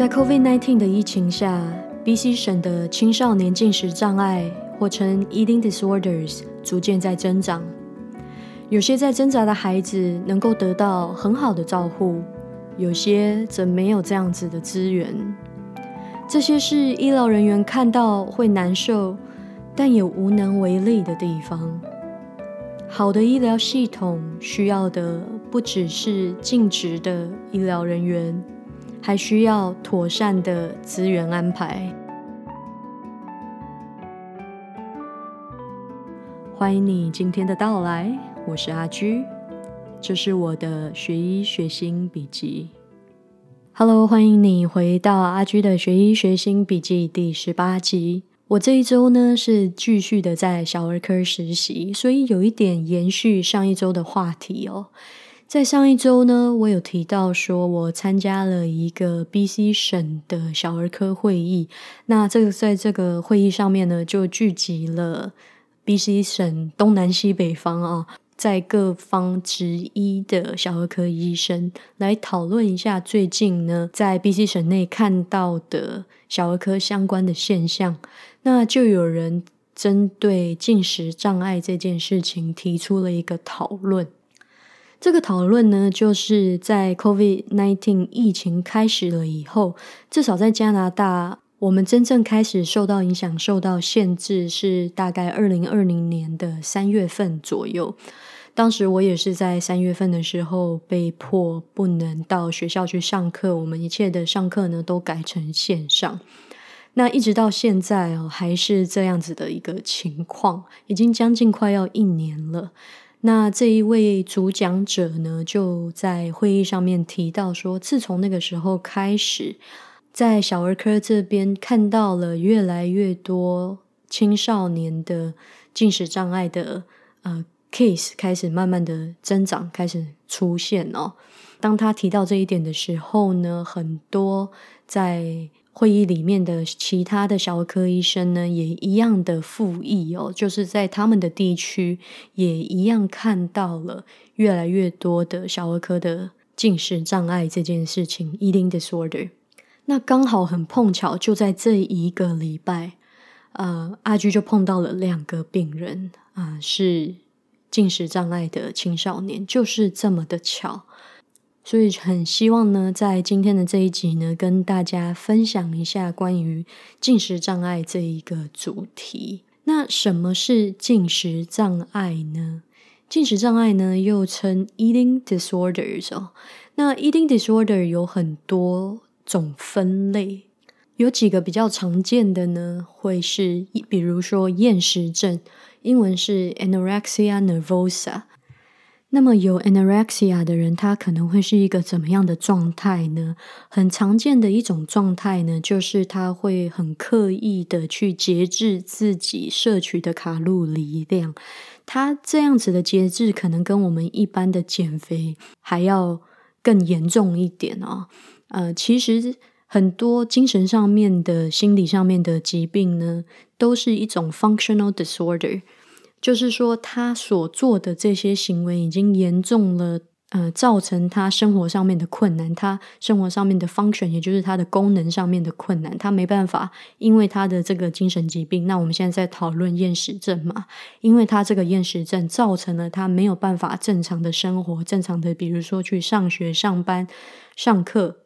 在 COVID-19 的疫情下，BC 省的青少年进食障碍，或称 Eating Disorders，逐渐在增长。有些在挣扎的孩子能够得到很好的照护，有些则没有这样子的资源。这些是医疗人员看到会难受，但也无能为力的地方。好的医疗系统需要的不只是尽职的医疗人员。还需要妥善的资源安排。欢迎你今天的到来，我是阿居，这是我的学医学心笔记。Hello，欢迎你回到阿居的学医学心笔记第十八集。我这一周呢是继续的在小儿科实习，所以有一点延续上一周的话题哦。在上一周呢，我有提到说，我参加了一个 BC 省的小儿科会议。那这个在这个会议上面呢，就聚集了 BC 省东南西北方啊，在各方之一的小儿科医生来讨论一下最近呢，在 BC 省内看到的小儿科相关的现象。那就有人针对进食障碍这件事情提出了一个讨论。这个讨论呢，就是在 COVID-19 疫情开始了以后，至少在加拿大，我们真正开始受到影响、受到限制，是大概二零二零年的三月份左右。当时我也是在三月份的时候被迫不能到学校去上课，我们一切的上课呢都改成线上。那一直到现在哦，还是这样子的一个情况，已经将近快要一年了。那这一位主讲者呢，就在会议上面提到说，自从那个时候开始，在小儿科这边看到了越来越多青少年的进食障碍的呃 case 开始慢慢的增长，开始出现哦。当他提到这一点的时候呢，很多在会议里面的其他的小儿科医生呢，也一样的附议哦，就是在他们的地区也一样看到了越来越多的小儿科的进食障碍这件事情 （eating disorder）。那刚好很碰巧，就在这一个礼拜，呃，阿居就碰到了两个病人啊，是进食障碍的青少年，就是这么的巧。所以很希望呢，在今天的这一集呢，跟大家分享一下关于进食障碍这一个主题。那什么是进食障碍呢？进食障碍呢，又称 eating disorders 哦。那 eating disorder 有很多种分类，有几个比较常见的呢，会是比如说厌食症，英文是 anorexia nervosa。那么有 anorexia 的人，他可能会是一个怎么样的状态呢？很常见的一种状态呢，就是他会很刻意的去节制自己摄取的卡路里量。他这样子的节制，可能跟我们一般的减肥还要更严重一点哦。呃，其实很多精神上面的、心理上面的疾病呢，都是一种 functional disorder。就是说，他所做的这些行为已经严重了，呃，造成他生活上面的困难，他生活上面的 function，也就是他的功能上面的困难，他没办法，因为他的这个精神疾病。那我们现在在讨论厌食症嘛？因为他这个厌食症造成了他没有办法正常的生活，正常的，比如说去上学、上班、上课，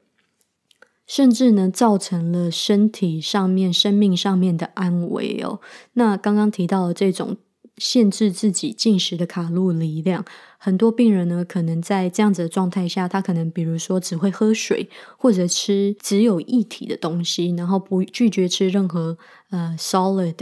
甚至呢，造成了身体上面、生命上面的安危哦。那刚刚提到的这种。限制自己进食的卡路里量，很多病人呢，可能在这样子的状态下，他可能比如说只会喝水，或者吃只有液体的东西，然后不拒绝吃任何呃 solid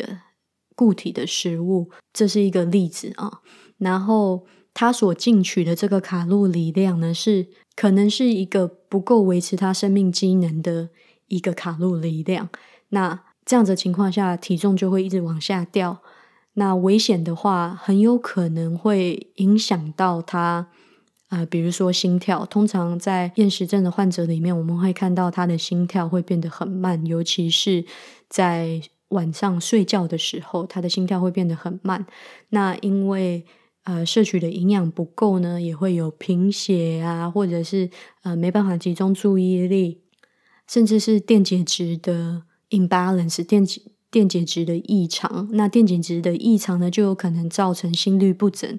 固体的食物，这是一个例子啊。然后他所进取的这个卡路里量呢，是可能是一个不够维持他生命机能的一个卡路里量。那这样子情况下，体重就会一直往下掉。那危险的话，很有可能会影响到他啊，比如说心跳。通常在厌食症的患者里面，我们会看到他的心跳会变得很慢，尤其是在晚上睡觉的时候，他的心跳会变得很慢。那因为呃摄取的营养不够呢，也会有贫血啊，或者是呃没办法集中注意力。甚至是电解质的 imbalance 电解电解质的异常。那电解质的异常呢，就有可能造成心律不整，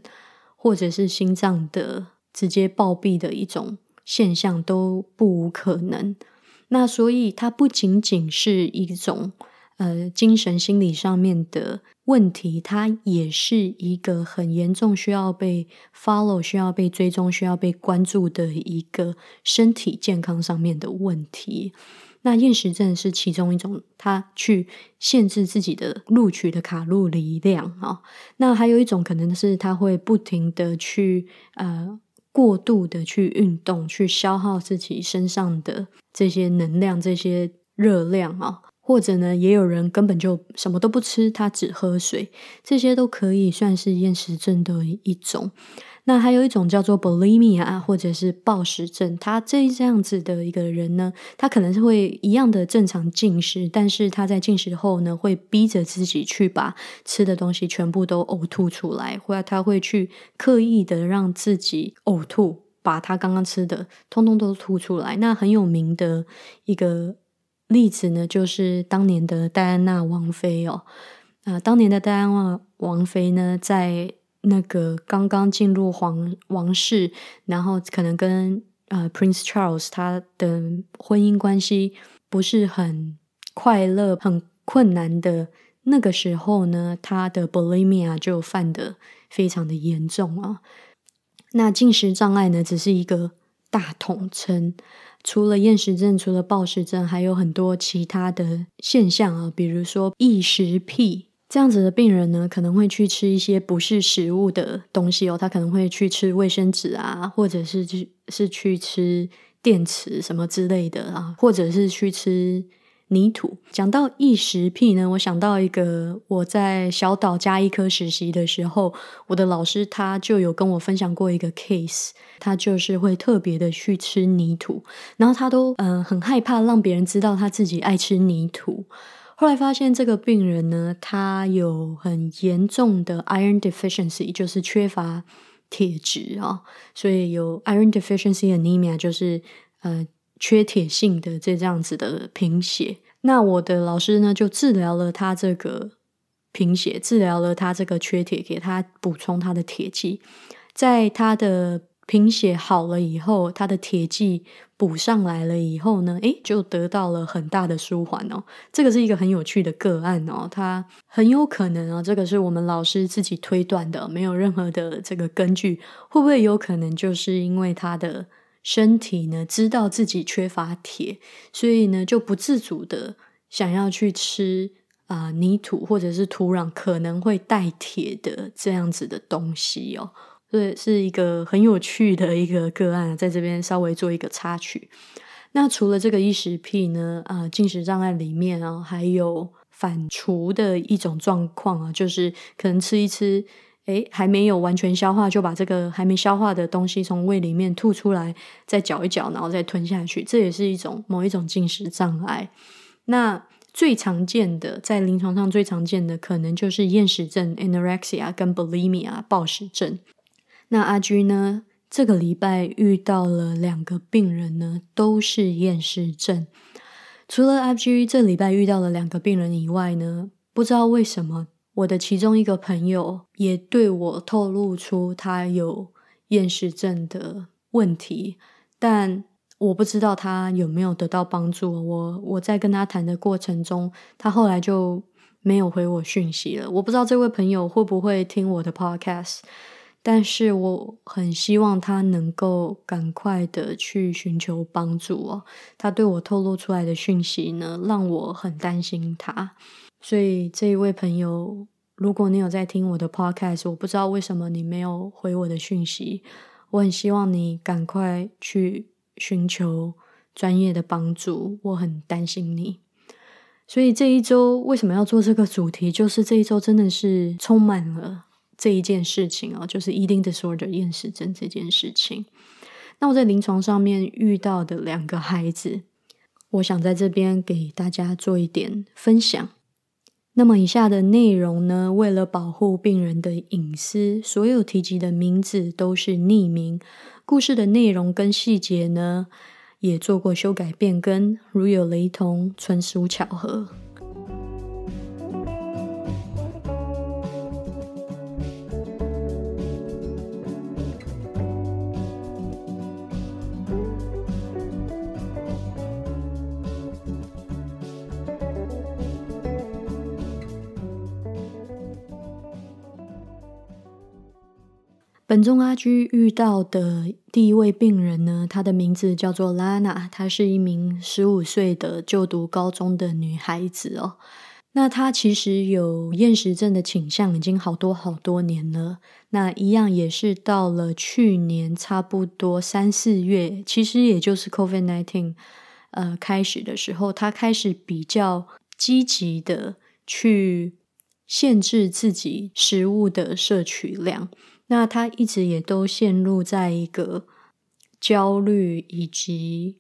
或者是心脏的直接暴毙的一种现象，都不无可能。那所以它不仅仅是一种呃精神心理上面的问题，它也是一个很严重需要被 follow、需要被追踪、需要被关注的一个身体健康上面的问题。那厌食症是其中一种，它去限制自己的录取的卡路里量啊。那还有一种可能是它会不停的去呃。过度的去运动，去消耗自己身上的这些能量、这些热量啊，或者呢，也有人根本就什么都不吃，他只喝水，这些都可以算是厌食症的一种。那还有一种叫做 bulimia，或者是暴食症。他这这样子的一个人呢，他可能是会一样的正常进食，但是他在进食后呢，会逼着自己去把吃的东西全部都呕吐出来，或者他会去刻意的让自己呕吐，把他刚刚吃的通通都吐出来。那很有名的一个例子呢，就是当年的戴安娜王妃哦，啊，当年的戴安娜王妃呢，在那个刚刚进入皇王室，然后可能跟呃 Prince Charles 他的婚姻关系不是很快乐、很困难的那个时候呢，他的 bulimia 就犯的非常的严重啊。那进食障碍呢，只是一个大统称，除了厌食症，除了暴食症，还有很多其他的现象啊，比如说异食癖。这样子的病人呢，可能会去吃一些不是食物的东西哦，他可能会去吃卫生纸啊，或者是去是去吃电池什么之类的啊，或者是去吃泥土。讲到异食癖呢，我想到一个我在小岛加医科实习的时候，我的老师他就有跟我分享过一个 case，他就是会特别的去吃泥土，然后他都嗯很害怕让别人知道他自己爱吃泥土。后来发现这个病人呢，他有很严重的 iron deficiency，就是缺乏铁质啊，所以有 iron deficiency anemia，就是呃缺铁性的这这样子的贫血。那我的老师呢，就治疗了他这个贫血，治疗了他这个缺铁，给他补充他的铁剂，在他的。贫血好了以后，他的铁剂补上来了以后呢，诶，就得到了很大的舒缓哦。这个是一个很有趣的个案哦，他很有可能哦，这个是我们老师自己推断的，没有任何的这个根据。会不会有可能就是因为他的身体呢，知道自己缺乏铁，所以呢，就不自主的想要去吃啊泥土或者是土壤可能会带铁的这样子的东西哦。对，是一个很有趣的一个个案，在这边稍微做一个插曲。那除了这个异食癖呢，啊，进食障碍里面啊，还有反刍的一种状况啊，就是可能吃一吃，诶，还没有完全消化，就把这个还没消化的东西从胃里面吐出来，再嚼一嚼，然后再吞下去，这也是一种某一种进食障碍。那最常见的，在临床上最常见的，可能就是厌食症 （anorexia） 跟 bulimia（ 暴食症）。那阿居呢？这个礼拜遇到了两个病人呢，都是厌食症。除了阿居这礼拜遇到了两个病人以外呢，不知道为什么我的其中一个朋友也对我透露出他有厌食症的问题，但我不知道他有没有得到帮助。我我在跟他谈的过程中，他后来就没有回我讯息了。我不知道这位朋友会不会听我的 podcast。但是我很希望他能够赶快的去寻求帮助哦。他对我透露出来的讯息呢，让我很担心他。所以这一位朋友，如果你有在听我的 podcast，我不知道为什么你没有回我的讯息。我很希望你赶快去寻求专业的帮助，我很担心你。所以这一周为什么要做这个主题？就是这一周真的是充满了。这一件事情啊，就是 eating disorder 厌食症这件事情。那我在临床上面遇到的两个孩子，我想在这边给大家做一点分享。那么以下的内容呢，为了保护病人的隐私，所有提及的名字都是匿名。故事的内容跟细节呢，也做过修改变更，如有雷同，纯属巧合。本中阿居遇到的第一位病人呢，她的名字叫做 Lana，她是一名十五岁的就读高中的女孩子哦。那她其实有厌食症的倾向，已经好多好多年了。那一样也是到了去年差不多三四月，其实也就是 COVID nineteen 呃开始的时候，她开始比较积极的去限制自己食物的摄取量。那他一直也都陷入在一个焦虑以及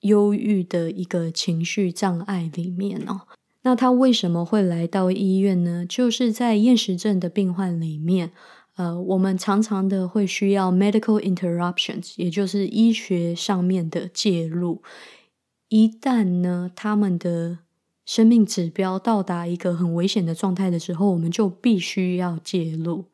忧郁的一个情绪障碍里面哦。那他为什么会来到医院呢？就是在厌食症的病患里面，呃，我们常常的会需要 medical interruptions，也就是医学上面的介入。一旦呢，他们的生命指标到达一个很危险的状态的时候，我们就必须要介入。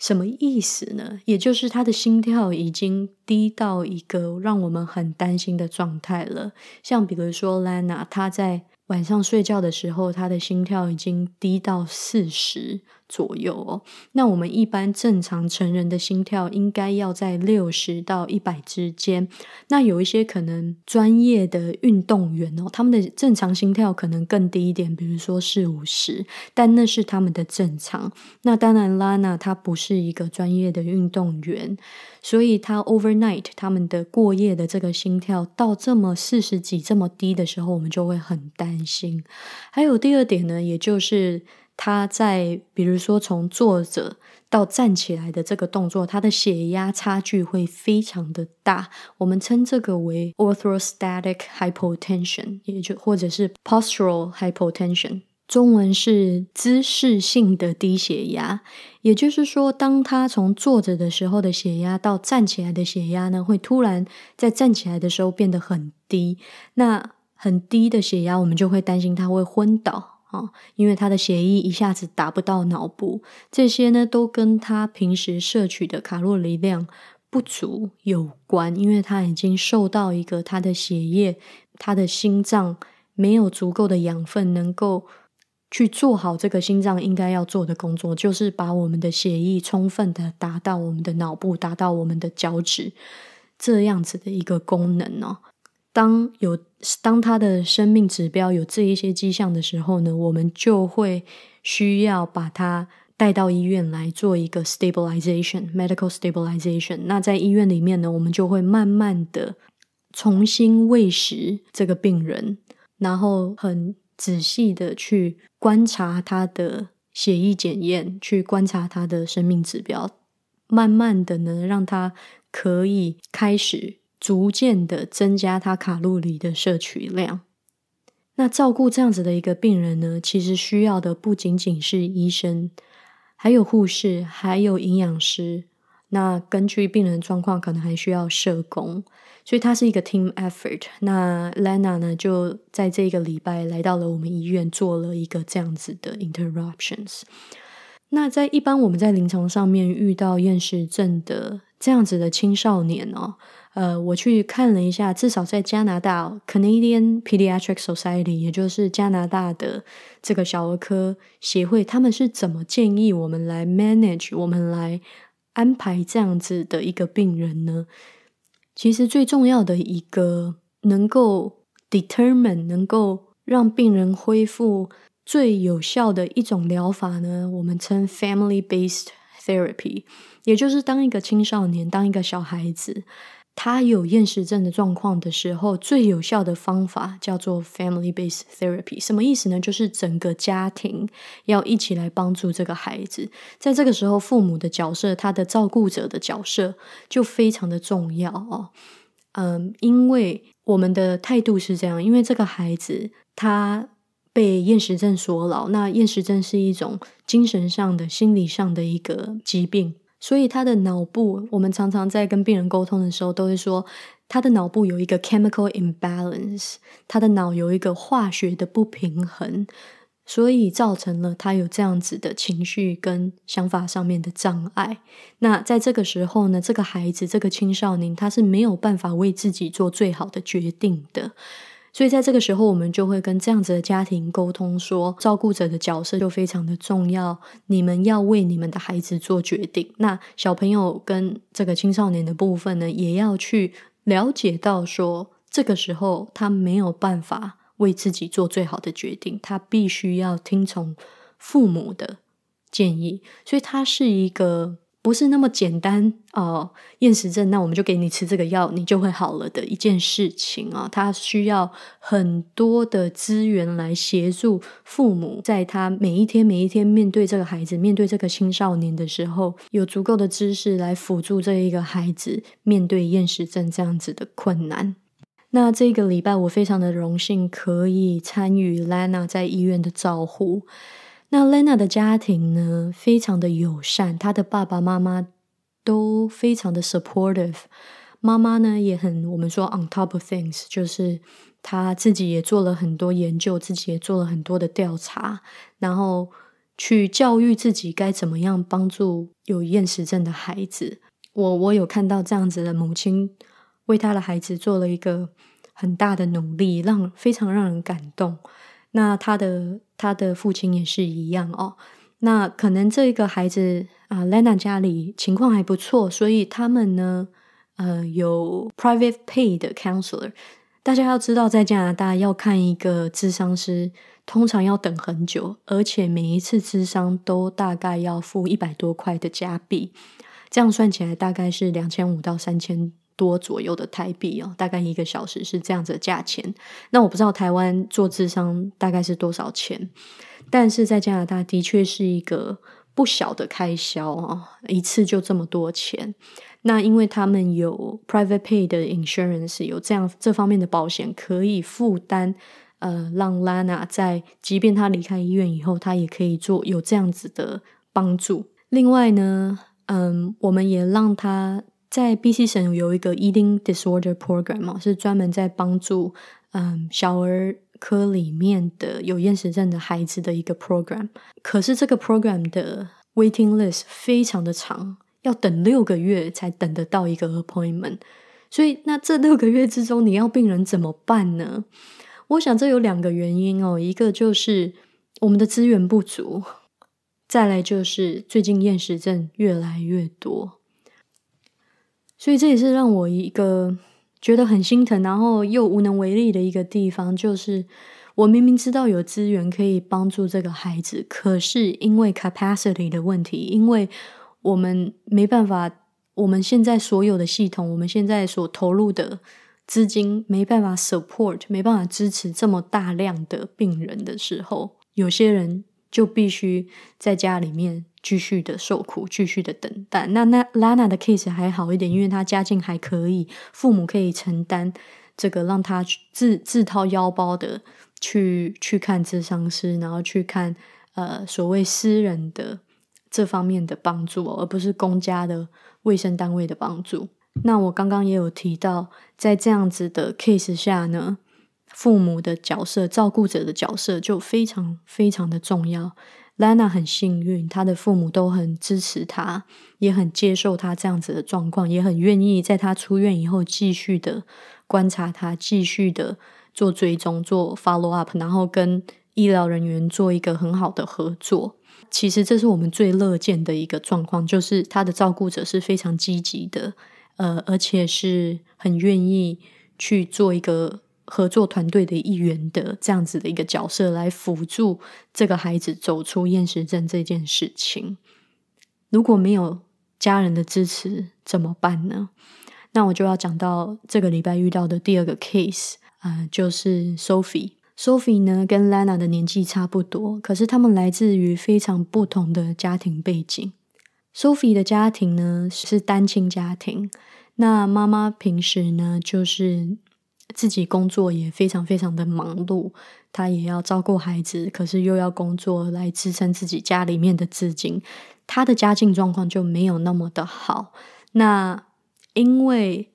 什么意思呢？也就是他的心跳已经低到一个让我们很担心的状态了。像比如说，Lana，她在。晚上睡觉的时候，他的心跳已经低到四十左右哦。那我们一般正常成人的心跳应该要在六十到一百之间。那有一些可能专业的运动员哦，他们的正常心跳可能更低一点，比如说是五十，但那是他们的正常。那当然，拉娜她不是一个专业的运动员。所以，他 overnight 他们的过夜的这个心跳到这么四十几这么低的时候，我们就会很担心。还有第二点呢，也就是他在比如说从坐着到站起来的这个动作，他的血压差距会非常的大。我们称这个为 orthostatic hypotension，也就或者是 postural hypotension。中文是姿势性的低血压，也就是说，当他从坐着的时候的血压到站起来的血压呢，会突然在站起来的时候变得很低。那很低的血压，我们就会担心他会昏倒啊，因为他的血液一下子达不到脑部。这些呢，都跟他平时摄取的卡路里量不足有关，因为他已经受到一个他的血液、他的心脏没有足够的养分能够。去做好这个心脏应该要做的工作，就是把我们的血液充分的达到我们的脑部，达到我们的脚趾，这样子的一个功能哦。当有当他的生命指标有这一些迹象的时候呢，我们就会需要把他带到医院来做一个 stabilization，medical stabilization。那在医院里面呢，我们就会慢慢的重新喂食这个病人，然后很。仔细的去观察他的血液检验，去观察他的生命指标，慢慢的呢，让他可以开始逐渐的增加他卡路里的摄取量。那照顾这样子的一个病人呢，其实需要的不仅仅是医生，还有护士，还有营养师。那根据病人状况，可能还需要社工。所以它是一个 team effort。那 Lena 呢，就在这个礼拜来到了我们医院，做了一个这样子的 interruptions。那在一般我们在临床上面遇到厌食症的这样子的青少年哦，呃，我去看了一下，至少在加拿大 Canadian Pediatric Society，也就是加拿大的这个小儿科协会，他们是怎么建议我们来 manage，我们来安排这样子的一个病人呢？其实最重要的一个能够 determine 能够让病人恢复最有效的一种疗法呢，我们称 family based therapy，也就是当一个青少年，当一个小孩子。他有厌食症的状况的时候，最有效的方法叫做 family-based therapy。什么意思呢？就是整个家庭要一起来帮助这个孩子。在这个时候，父母的角色，他的照顾者的角色就非常的重要哦。嗯，因为我们的态度是这样，因为这个孩子他被厌食症所扰，那厌食症是一种精神上的、心理上的一个疾病。所以他的脑部，我们常常在跟病人沟通的时候，都会说，他的脑部有一个 chemical imbalance，他的脑有一个化学的不平衡，所以造成了他有这样子的情绪跟想法上面的障碍。那在这个时候呢，这个孩子，这个青少年，他是没有办法为自己做最好的决定的。所以在这个时候，我们就会跟这样子的家庭沟通说，照顾者的角色就非常的重要。你们要为你们的孩子做决定。那小朋友跟这个青少年的部分呢，也要去了解到说，这个时候他没有办法为自己做最好的决定，他必须要听从父母的建议。所以，他是一个。不是那么简单哦，厌食症，那我们就给你吃这个药，你就会好了的一件事情啊。他需要很多的资源来协助父母，在他每一天每一天面对这个孩子，面对这个青少年的时候，有足够的知识来辅助这一个孩子面对厌食症这样子的困难。那这个礼拜，我非常的荣幸可以参与 Lana 在医院的照护。那 Lena 的家庭呢，非常的友善，她的爸爸妈妈都非常的 supportive，妈妈呢也很我们说 on top of things，就是她自己也做了很多研究，自己也做了很多的调查，然后去教育自己该怎么样帮助有厌食症的孩子。我我有看到这样子的母亲为她的孩子做了一个很大的努力，让非常让人感动。那她的他的父亲也是一样哦。那可能这个孩子啊，Lena 家里情况还不错，所以他们呢，呃，有 private pay 的 counselor。大家要知道，在加拿大要看一个智商师，通常要等很久，而且每一次智商都大概要付一百多块的加币，这样算起来大概是两千五到三千。多左右的台币哦，大概一个小时是这样子的价钱。那我不知道台湾做智商大概是多少钱，但是在加拿大的确是一个不小的开销啊，一次就这么多钱。那因为他们有 private pay 的 insurance，有这样这方面的保险可以负担，呃，让 Lana 在即便他离开医院以后，他也可以做有这样子的帮助。另外呢，嗯，我们也让他。在 BC 省有一个 Eating Disorder Program 是专门在帮助嗯小儿科里面的有厌食症的孩子的一个 program。可是这个 program 的 waiting list 非常的长，要等六个月才等得到一个 appointment。所以那这六个月之中，你要病人怎么办呢？我想这有两个原因哦，一个就是我们的资源不足，再来就是最近厌食症越来越多。所以这也是让我一个觉得很心疼，然后又无能为力的一个地方，就是我明明知道有资源可以帮助这个孩子，可是因为 capacity 的问题，因为我们没办法，我们现在所有的系统，我们现在所投入的资金没办法 support，没办法支持这么大量的病人的时候，有些人就必须在家里面。继续的受苦，继续的等待。那那拉娜的 case 还好一点，因为她家境还可以，父母可以承担这个，让她自自掏腰包的去去看智商师，然后去看呃所谓私人的这方面的帮助，而不是公家的卫生单位的帮助。那我刚刚也有提到，在这样子的 case 下呢，父母的角色、照顾者的角色就非常非常的重要。Lana 很幸运，她的父母都很支持她，也很接受她这样子的状况，也很愿意在她出院以后继续的观察她，继续的做追踪、做 follow up，然后跟医疗人员做一个很好的合作。其实这是我们最乐见的一个状况，就是他的照顾者是非常积极的，呃，而且是很愿意去做一个。合作团队的一员的这样子的一个角色来辅助这个孩子走出厌食症这件事情。如果没有家人的支持怎么办呢？那我就要讲到这个礼拜遇到的第二个 case 啊，就是 Sophie。Sophie 呢跟 Lana 的年纪差不多，可是他们来自于非常不同的家庭背景。Sophie 的家庭呢是单亲家庭，那妈妈平时呢就是。自己工作也非常非常的忙碌，他也要照顾孩子，可是又要工作来支撑自己家里面的资金，他的家境状况就没有那么的好。那因为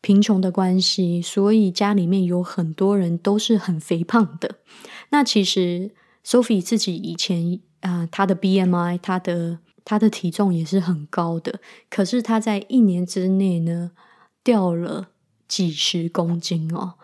贫穷的关系，所以家里面有很多人都是很肥胖的。那其实 Sophie 自己以前啊，她的 BMI，她的她的体重也是很高的，可是她在一年之内呢，掉了几十公斤哦。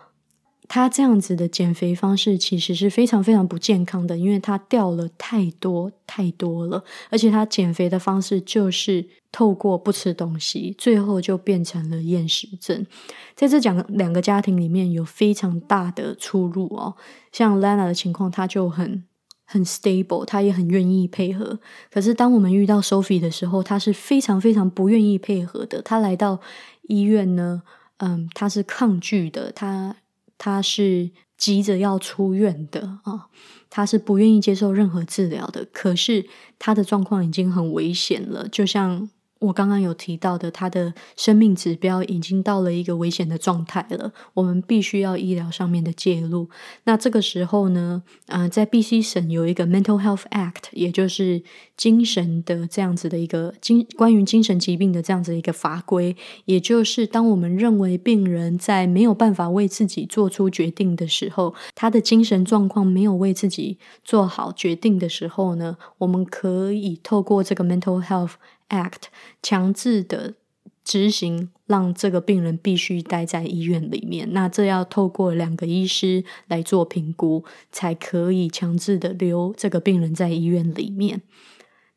他这样子的减肥方式其实是非常非常不健康的，因为他掉了太多太多了，而且他减肥的方式就是透过不吃东西，最后就变成了厌食症。在这讲两个家庭里面有非常大的出入哦。像 Lana 的情况，他就很很 stable，他也很愿意配合。可是当我们遇到 Sophie 的时候，他是非常非常不愿意配合的。他来到医院呢，嗯，他是抗拒的，他。他是急着要出院的啊，他是不愿意接受任何治疗的。可是他的状况已经很危险了，就像。我刚刚有提到的，他的生命指标已经到了一个危险的状态了，我们必须要医疗上面的介入。那这个时候呢，呃，在 B.C 省有一个 Mental Health Act，也就是精神的这样子的一个精关于精神疾病的这样子一个法规。也就是当我们认为病人在没有办法为自己做出决定的时候，他的精神状况没有为自己做好决定的时候呢，我们可以透过这个 Mental Health。Act 强制的执行，让这个病人必须待在医院里面。那这要透过两个医师来做评估，才可以强制的留这个病人在医院里面。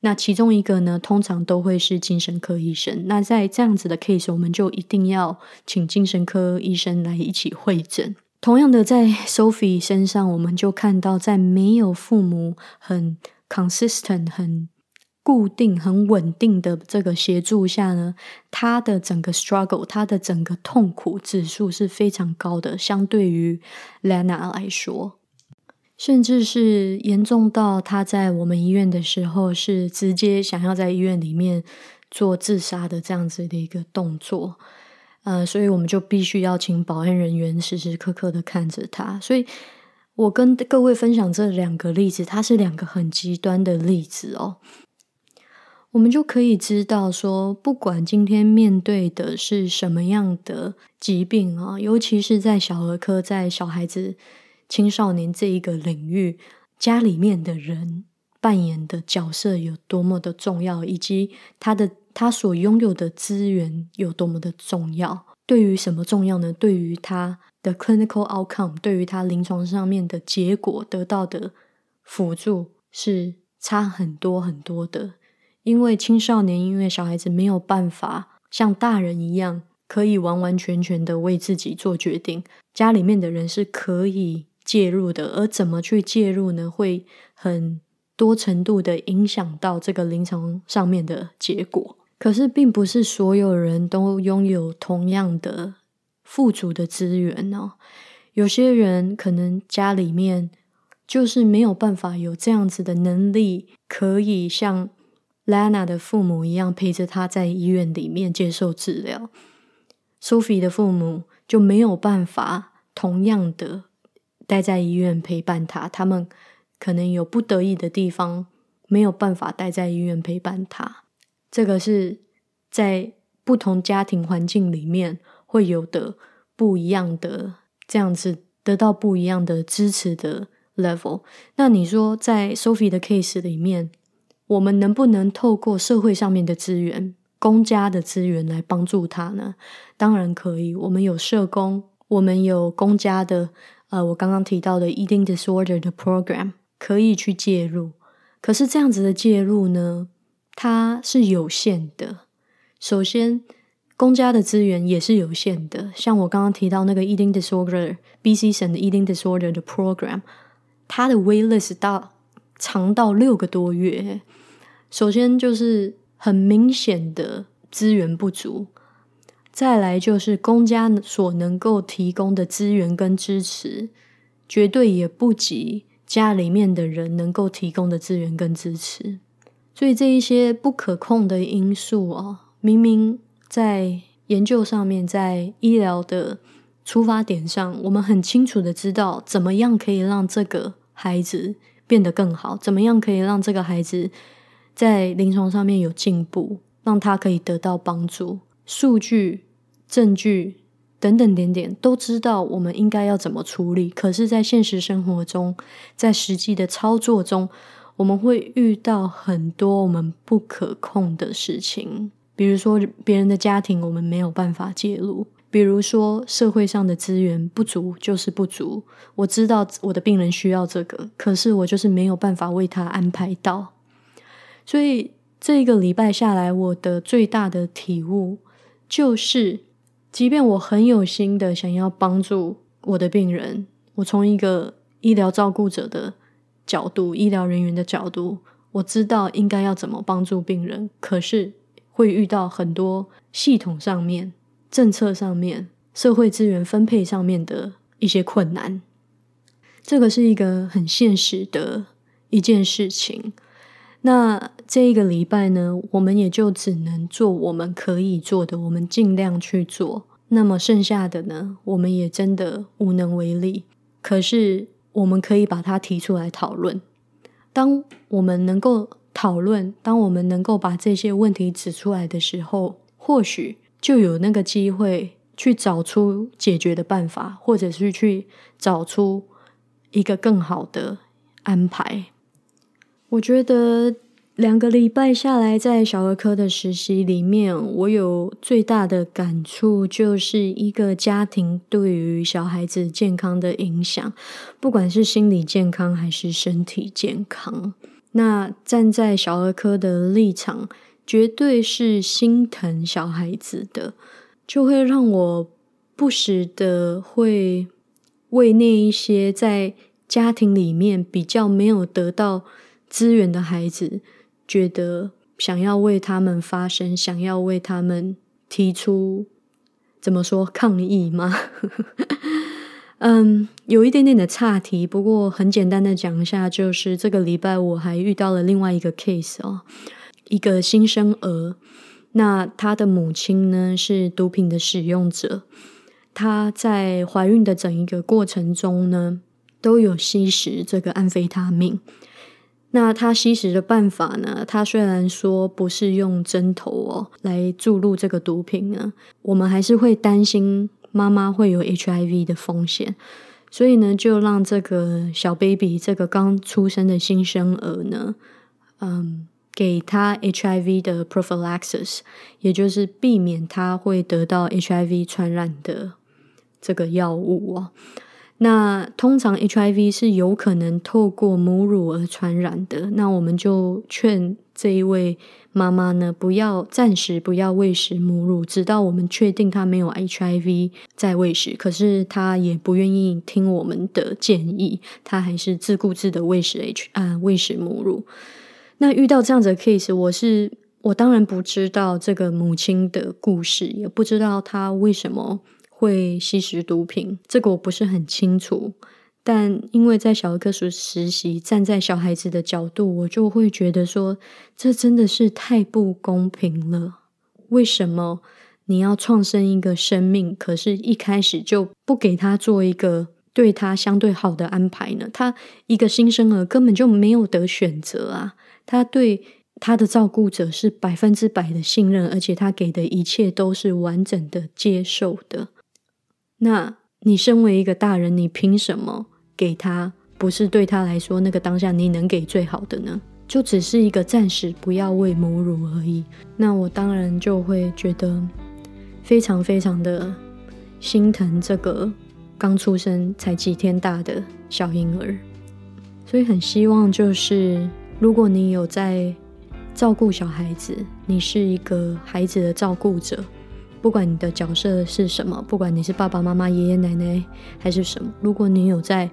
那其中一个呢，通常都会是精神科医生。那在这样子的 case，我们就一定要请精神科医生来一起会诊。同样的，在 Sophie 身上，我们就看到，在没有父母很 consistent 很。固定很稳定的这个协助下呢，他的整个 struggle，他的整个痛苦指数是非常高的，相对于 Lana 来说，甚至是严重到他在我们医院的时候是直接想要在医院里面做自杀的这样子的一个动作，呃，所以我们就必须要请保安人员时时刻刻的看着他。所以我跟各位分享这两个例子，它是两个很极端的例子哦。我们就可以知道，说不管今天面对的是什么样的疾病啊，尤其是在小儿科，在小孩子、青少年这一个领域，家里面的人扮演的角色有多么的重要，以及他的他所拥有的资源有多么的重要。对于什么重要呢？对于他的 clinical outcome，对于他临床上面的结果得到的辅助是差很多很多的。因为青少年，因为小孩子没有办法像大人一样，可以完完全全的为自己做决定。家里面的人是可以介入的，而怎么去介入呢？会很多程度的影响到这个临床上面的结果。可是，并不是所有人都拥有同样的富足的资源哦。有些人可能家里面就是没有办法有这样子的能力，可以像。Lana 的父母一样陪着他在医院里面接受治疗，Sophie 的父母就没有办法同样的待在医院陪伴他，他们可能有不得已的地方，没有办法待在医院陪伴他。这个是在不同家庭环境里面会有的不一样的这样子得到不一样的支持的 level。那你说在 Sophie 的 case 里面？我们能不能透过社会上面的资源、公家的资源来帮助他呢？当然可以。我们有社工，我们有公家的，呃，我刚刚提到的 eating disorder 的 program 可以去介入。可是这样子的介入呢，它是有限的。首先，公家的资源也是有限的。像我刚刚提到那个 eating disorder BC 省的 eating disorder 的 program，它的 waitlist 到长到六个多月。首先就是很明显的资源不足，再来就是公家所能够提供的资源跟支持，绝对也不及家里面的人能够提供的资源跟支持。所以这一些不可控的因素啊，明明在研究上面，在医疗的出发点上，我们很清楚的知道怎么样可以让这个孩子变得更好，怎么样可以让这个孩子。在临床上面有进步，让他可以得到帮助。数据、证据等等点点，都知道我们应该要怎么处理。可是，在现实生活中，在实际的操作中，我们会遇到很多我们不可控的事情，比如说别人的家庭，我们没有办法介入。比如说，社会上的资源不足就是不足。我知道我的病人需要这个，可是我就是没有办法为他安排到。所以这一个礼拜下来，我的最大的体悟就是，即便我很有心的想要帮助我的病人，我从一个医疗照顾者的角度、医疗人员的角度，我知道应该要怎么帮助病人，可是会遇到很多系统上面。政策上面、社会资源分配上面的一些困难，这个是一个很现实的一件事情。那这一个礼拜呢，我们也就只能做我们可以做的，我们尽量去做。那么剩下的呢，我们也真的无能为力。可是我们可以把它提出来讨论。当我们能够讨论，当我们能够把这些问题指出来的时候，或许。就有那个机会去找出解决的办法，或者是去找出一个更好的安排。我觉得两个礼拜下来，在小儿科的实习里面，我有最大的感触，就是一个家庭对于小孩子健康的影响，不管是心理健康还是身体健康。那站在小儿科的立场。绝对是心疼小孩子的，就会让我不时的会为那一些在家庭里面比较没有得到资源的孩子，觉得想要为他们发声，想要为他们提出怎么说抗议吗？嗯，有一点点的岔题，不过很简单的讲一下，就是这个礼拜我还遇到了另外一个 case 哦。一个新生儿，那他的母亲呢是毒品的使用者，她在怀孕的整一个过程中呢，都有吸食这个安非他命。那他吸食的办法呢？他虽然说不是用针头哦来注入这个毒品呢，我们还是会担心妈妈会有 HIV 的风险，所以呢，就让这个小 baby 这个刚出生的新生儿呢，嗯。给他 HIV 的 prophylaxis，也就是避免他会得到 HIV 传染的这个药物哦。那通常 HIV 是有可能透过母乳而传染的，那我们就劝这一位妈妈呢，不要暂时不要喂食母乳，直到我们确定她没有 HIV 再喂食。可是她也不愿意听我们的建议，她还是自顾自的喂食 H 啊喂食母乳。那遇到这样子的 case，我是我当然不知道这个母亲的故事，也不知道她为什么会吸食毒品，这个我不是很清楚。但因为在小儿科所实习，站在小孩子的角度，我就会觉得说，这真的是太不公平了。为什么你要创生一个生命，可是一开始就不给他做一个对他相对好的安排呢？他一个新生儿根本就没有得选择啊！他对他的照顾者是百分之百的信任，而且他给的一切都是完整的接受的。那你身为一个大人，你凭什么给他不是对他来说那个当下你能给最好的呢？就只是一个暂时不要喂母乳而已。那我当然就会觉得非常非常的心疼这个刚出生才几天大的小婴儿，所以很希望就是。如果你有在照顾小孩子，你是一个孩子的照顾者，不管你的角色是什么，不管你是爸爸妈妈、爷爷奶奶还是什么，如果你有在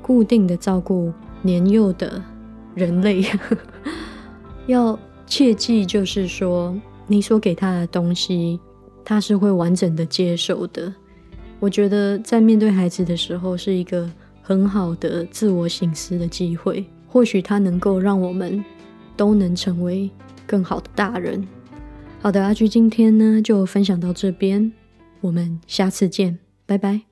固定的照顾年幼的人类，要切记，就是说你所给他的东西，他是会完整的接受的。我觉得在面对孩子的时候，是一个很好的自我省思的机会。或许它能够让我们都能成为更好的大人。好的，阿居今天呢就分享到这边，我们下次见，拜拜。